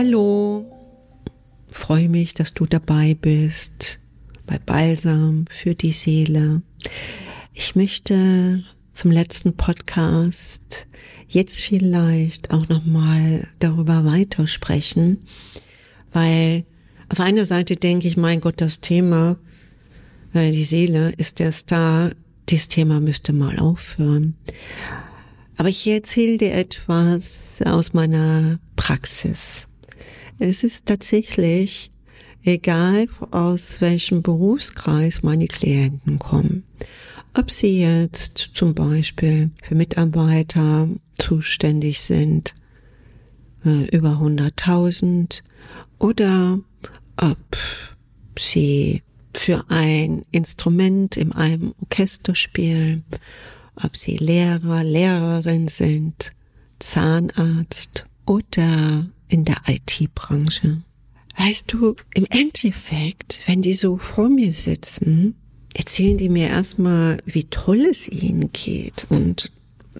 Hallo, freue mich, dass du dabei bist bei Balsam für die Seele. Ich möchte zum letzten Podcast jetzt vielleicht auch noch mal darüber weitersprechen, weil auf einer Seite denke ich, mein Gott, das Thema, weil die Seele ist der Star, dieses Thema müsste mal aufhören. Aber ich erzähle dir etwas aus meiner Praxis. Es ist tatsächlich egal, aus welchem Berufskreis meine Klienten kommen. Ob sie jetzt zum Beispiel für Mitarbeiter zuständig sind, äh, über 100.000, oder ob sie für ein Instrument in einem Orchester spielen ob sie Lehrer, Lehrerin sind, Zahnarzt oder in der IT-Branche. Weißt du, im Endeffekt, wenn die so vor mir sitzen, erzählen die mir erstmal, wie toll es ihnen geht und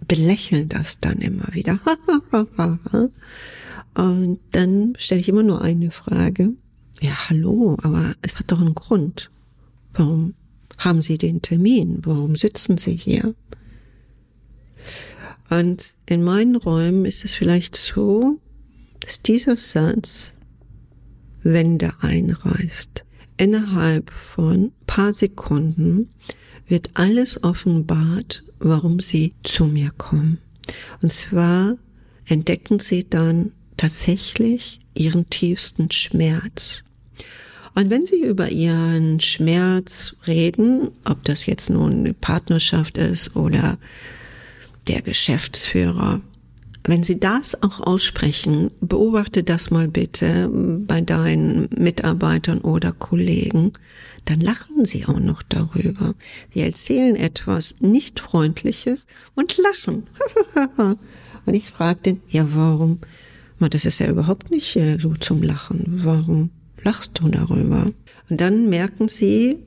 belächeln das dann immer wieder. und dann stelle ich immer nur eine Frage. Ja, hallo, aber es hat doch einen Grund. Warum haben Sie den Termin? Warum sitzen Sie hier? Und in meinen Räumen ist es vielleicht so, dass dieser Satz Wände einreißt. Innerhalb von paar Sekunden wird alles offenbart, warum sie zu mir kommen. Und zwar entdecken sie dann tatsächlich ihren tiefsten Schmerz. Und wenn Sie über Ihren Schmerz reden, ob das jetzt nun eine Partnerschaft ist oder der Geschäftsführer. Wenn Sie das auch aussprechen, beobachte das mal bitte bei deinen Mitarbeitern oder Kollegen, dann lachen sie auch noch darüber. Sie erzählen etwas nicht Freundliches und lachen. und ich fragte, ja, warum? Das ist ja überhaupt nicht äh, so zum Lachen. Warum lachst du darüber? Und dann merken sie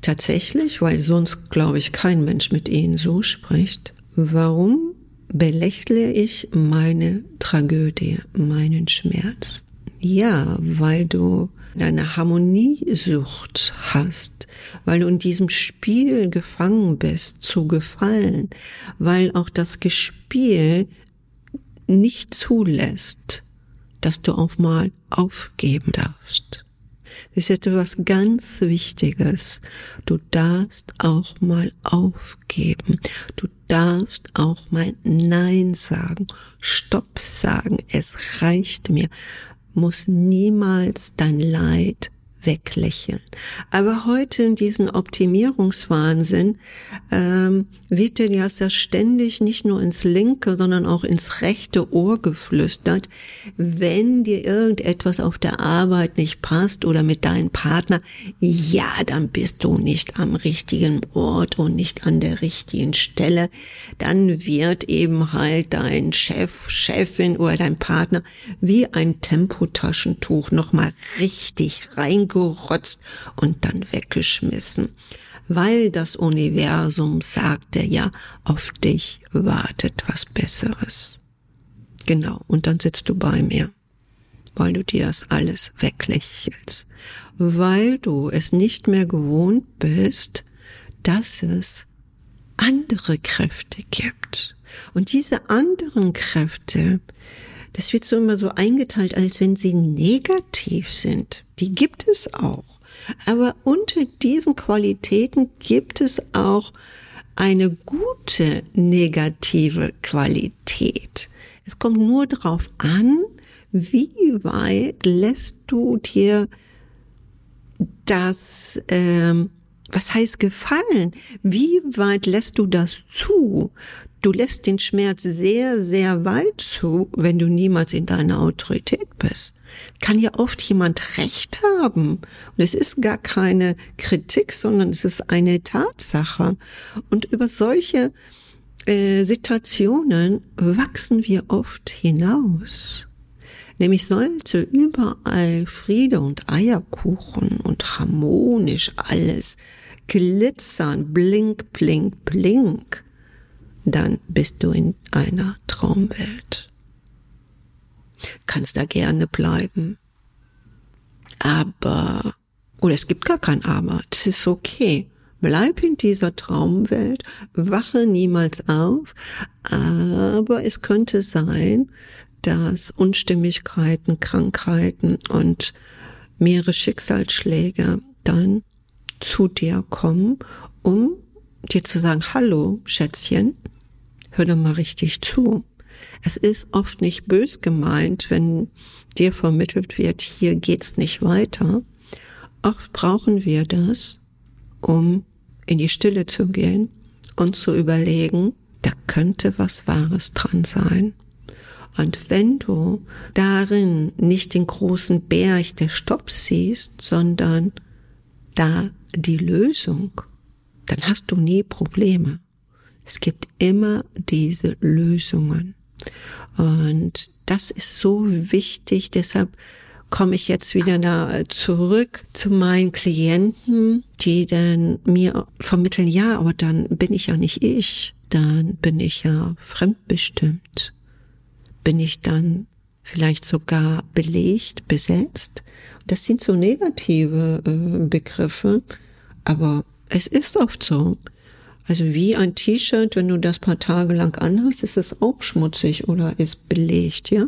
tatsächlich, weil sonst, glaube ich, kein Mensch mit ihnen so spricht, Warum belächle ich meine Tragödie, meinen Schmerz? Ja, weil du deine Harmoniesucht hast, weil du in diesem Spiel gefangen bist, zu gefallen, weil auch das Gespiel nicht zulässt, dass du auch mal aufgeben darfst. Das ist etwas ganz Wichtiges. Du darfst auch mal aufgeben. Du darfst auch mal Nein sagen, Stopp sagen. Es reicht mir. Muss niemals dein Leid weglächeln. Aber heute in diesem Optimierungswahnsinn ähm, wird dir ja sehr ständig nicht nur ins linke, sondern auch ins rechte Ohr geflüstert, wenn dir irgendetwas auf der Arbeit nicht passt oder mit deinem Partner, ja, dann bist du nicht am richtigen Ort und nicht an der richtigen Stelle. Dann wird eben halt dein Chef, Chefin oder dein Partner wie ein Tempotaschentuch nochmal richtig rein gerotzt und dann weggeschmissen, weil das Universum sagte ja, auf dich wartet was Besseres. Genau, und dann sitzt du bei mir, weil du dir das alles weglächelst, weil du es nicht mehr gewohnt bist, dass es andere Kräfte gibt. Und diese anderen Kräfte, das wird so immer so eingeteilt, als wenn sie negativ sind. Die gibt es auch. Aber unter diesen Qualitäten gibt es auch eine gute negative Qualität. Es kommt nur darauf an, wie weit lässt du dir das, ähm, was heißt gefallen? Wie weit lässt du das zu? Du lässt den Schmerz sehr, sehr weit zu, wenn du niemals in deiner Autorität bist. Kann ja oft jemand Recht haben. Und es ist gar keine Kritik, sondern es ist eine Tatsache. Und über solche äh, Situationen wachsen wir oft hinaus. Nämlich sollte überall Friede und Eierkuchen und harmonisch alles glitzern, blink, blink, blink dann bist du in einer Traumwelt. kannst da gerne bleiben. Aber, oder es gibt gar kein Aber, das ist okay. Bleib in dieser Traumwelt, wache niemals auf, aber es könnte sein, dass Unstimmigkeiten, Krankheiten und mehrere Schicksalsschläge dann zu dir kommen, um dir zu sagen, hallo, Schätzchen, hör doch mal richtig zu. Es ist oft nicht bös gemeint, wenn dir vermittelt wird, hier geht's nicht weiter. Oft brauchen wir das, um in die Stille zu gehen und zu überlegen, da könnte was Wahres dran sein. Und wenn du darin nicht den großen Berg der Stopps siehst, sondern da die Lösung, dann hast du nie Probleme. Es gibt immer diese Lösungen. Und das ist so wichtig. Deshalb komme ich jetzt wieder da zurück zu meinen Klienten, die dann mir vermitteln, ja, aber dann bin ich ja nicht ich. Dann bin ich ja fremdbestimmt. Bin ich dann vielleicht sogar belegt, besetzt. Das sind so negative äh, Begriffe, aber es ist oft so. Also wie ein T-Shirt, wenn du das paar Tage lang anhast, ist es auch schmutzig oder ist belegt, ja.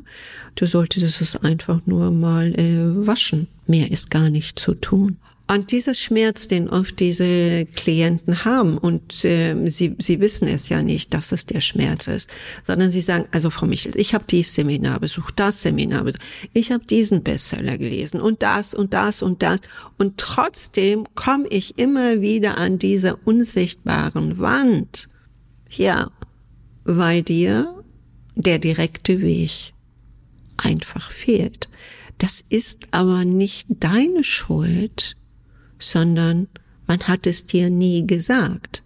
Du solltest es einfach nur mal äh, waschen. Mehr ist gar nicht zu tun. Und dieser Schmerz, den oft diese Klienten haben, und äh, sie, sie wissen es ja nicht, dass es der Schmerz ist, sondern sie sagen, also Frau Michel, ich habe dieses Seminar besucht, das Seminar besucht, ich habe diesen Bestseller gelesen und das und das und das. Und trotzdem komme ich immer wieder an diese unsichtbaren Wand. Ja, weil dir der direkte Weg einfach fehlt. Das ist aber nicht deine Schuld, sondern man hat es dir nie gesagt,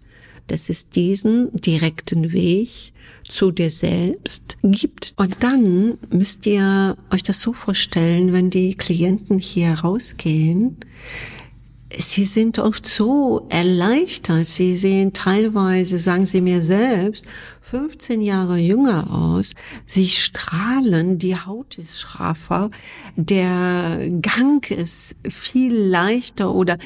dass es diesen direkten Weg zu dir selbst gibt. Und dann müsst ihr euch das so vorstellen, wenn die Klienten hier rausgehen, Sie sind oft so erleichtert. Sie sehen teilweise, sagen Sie mir selbst, 15 Jahre jünger aus. Sie strahlen, die Haut ist schraffer, der Gang ist viel leichter oder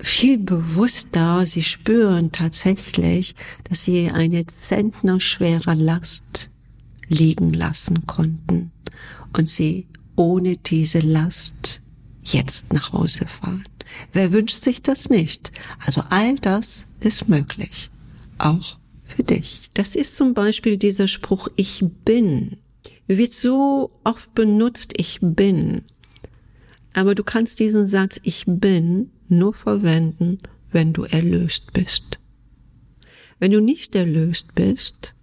viel bewusster. Sie spüren tatsächlich, dass sie eine zentnerschwere Last liegen lassen konnten und sie ohne diese Last jetzt nach Hause fahren. Wer wünscht sich das nicht? Also all das ist möglich. Auch für dich. Das ist zum Beispiel dieser Spruch, ich bin. Wird so oft benutzt, ich bin. Aber du kannst diesen Satz, ich bin, nur verwenden, wenn du erlöst bist. Wenn du nicht erlöst bist,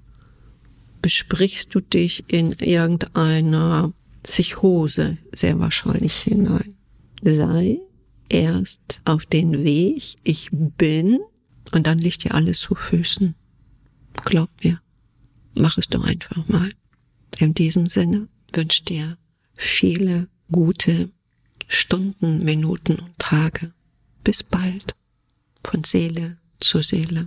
besprichst du dich in irgendeiner Psychose sehr wahrscheinlich hinein. Sei erst auf den Weg, ich bin, und dann liegt dir alles zu Füßen. Glaub mir, mach es doch einfach mal. In diesem Sinne wünsche dir viele gute Stunden, Minuten und Tage. Bis bald. Von Seele zu Seele.